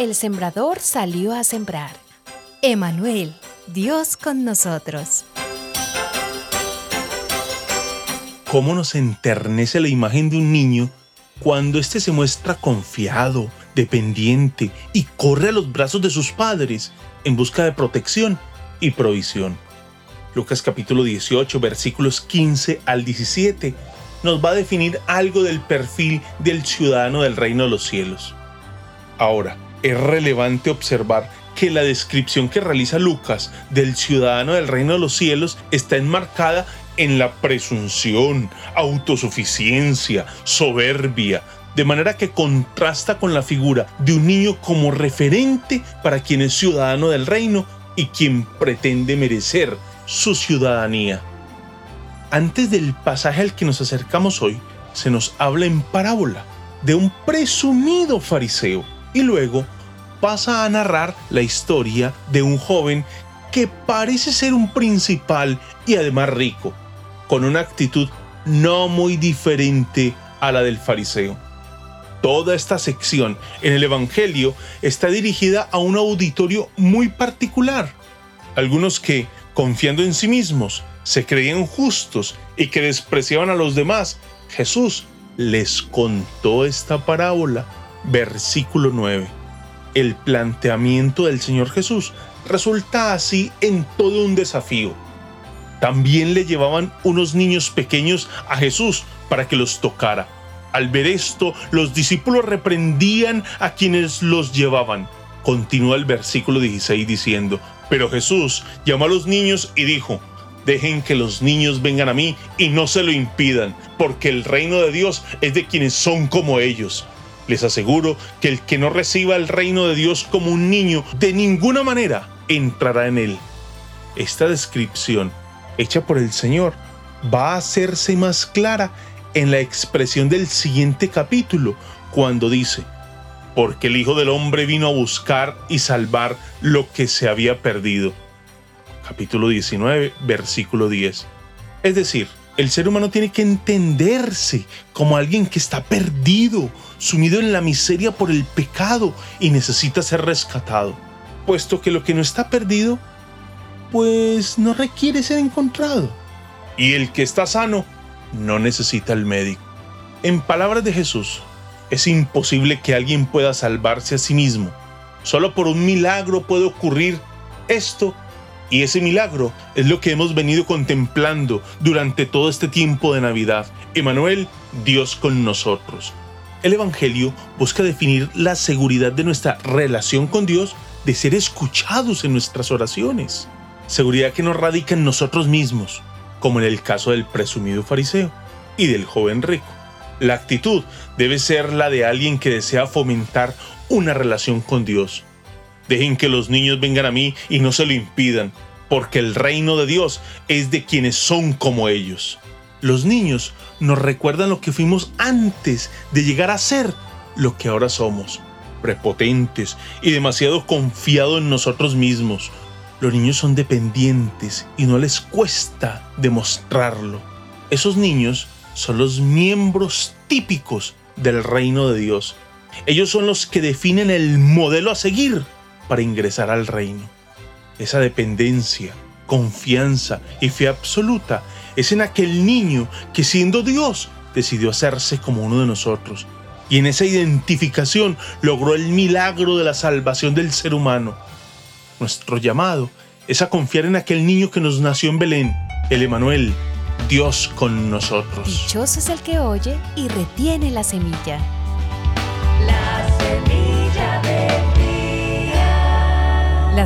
el sembrador salió a sembrar. Emanuel, Dios con nosotros. ¿Cómo nos enternece la imagen de un niño cuando éste se muestra confiado, dependiente y corre a los brazos de sus padres en busca de protección y provisión? Lucas capítulo 18 versículos 15 al 17 nos va a definir algo del perfil del ciudadano del reino de los cielos. Ahora, es relevante observar que la descripción que realiza Lucas del ciudadano del reino de los cielos está enmarcada en la presunción, autosuficiencia, soberbia, de manera que contrasta con la figura de un niño como referente para quien es ciudadano del reino y quien pretende merecer su ciudadanía. Antes del pasaje al que nos acercamos hoy, se nos habla en parábola de un presumido fariseo y luego pasa a narrar la historia de un joven que parece ser un principal y además rico, con una actitud no muy diferente a la del fariseo. Toda esta sección en el Evangelio está dirigida a un auditorio muy particular. Algunos que, confiando en sí mismos, se creían justos y que despreciaban a los demás, Jesús les contó esta parábola. Versículo 9 el planteamiento del Señor Jesús resulta así en todo un desafío. También le llevaban unos niños pequeños a Jesús para que los tocara. Al ver esto, los discípulos reprendían a quienes los llevaban. Continúa el versículo 16 diciendo, pero Jesús llamó a los niños y dijo, dejen que los niños vengan a mí y no se lo impidan, porque el reino de Dios es de quienes son como ellos. Les aseguro que el que no reciba el reino de Dios como un niño, de ninguna manera entrará en él. Esta descripción, hecha por el Señor, va a hacerse más clara en la expresión del siguiente capítulo, cuando dice, porque el Hijo del Hombre vino a buscar y salvar lo que se había perdido. Capítulo 19, versículo 10. Es decir, el ser humano tiene que entenderse como alguien que está perdido, sumido en la miseria por el pecado y necesita ser rescatado, puesto que lo que no está perdido, pues no requiere ser encontrado. Y el que está sano no necesita el médico. En palabras de Jesús, es imposible que alguien pueda salvarse a sí mismo. Solo por un milagro puede ocurrir esto y ese milagro es lo que hemos venido contemplando durante todo este tiempo de Navidad. Emanuel, Dios con nosotros. El Evangelio busca definir la seguridad de nuestra relación con Dios de ser escuchados en nuestras oraciones. Seguridad que no radica en nosotros mismos, como en el caso del presumido fariseo y del joven rico. La actitud debe ser la de alguien que desea fomentar una relación con Dios Dejen que los niños vengan a mí y no se lo impidan, porque el reino de Dios es de quienes son como ellos. Los niños nos recuerdan lo que fuimos antes de llegar a ser lo que ahora somos, prepotentes y demasiado confiados en nosotros mismos. Los niños son dependientes y no les cuesta demostrarlo. Esos niños son los miembros típicos del reino de Dios. Ellos son los que definen el modelo a seguir para ingresar al reino. Esa dependencia, confianza y fe absoluta es en aquel niño que siendo Dios decidió hacerse como uno de nosotros. Y en esa identificación logró el milagro de la salvación del ser humano. Nuestro llamado es a confiar en aquel niño que nos nació en Belén, el Emanuel, Dios con nosotros. Dichoso es el que oye y retiene la semilla. La semilla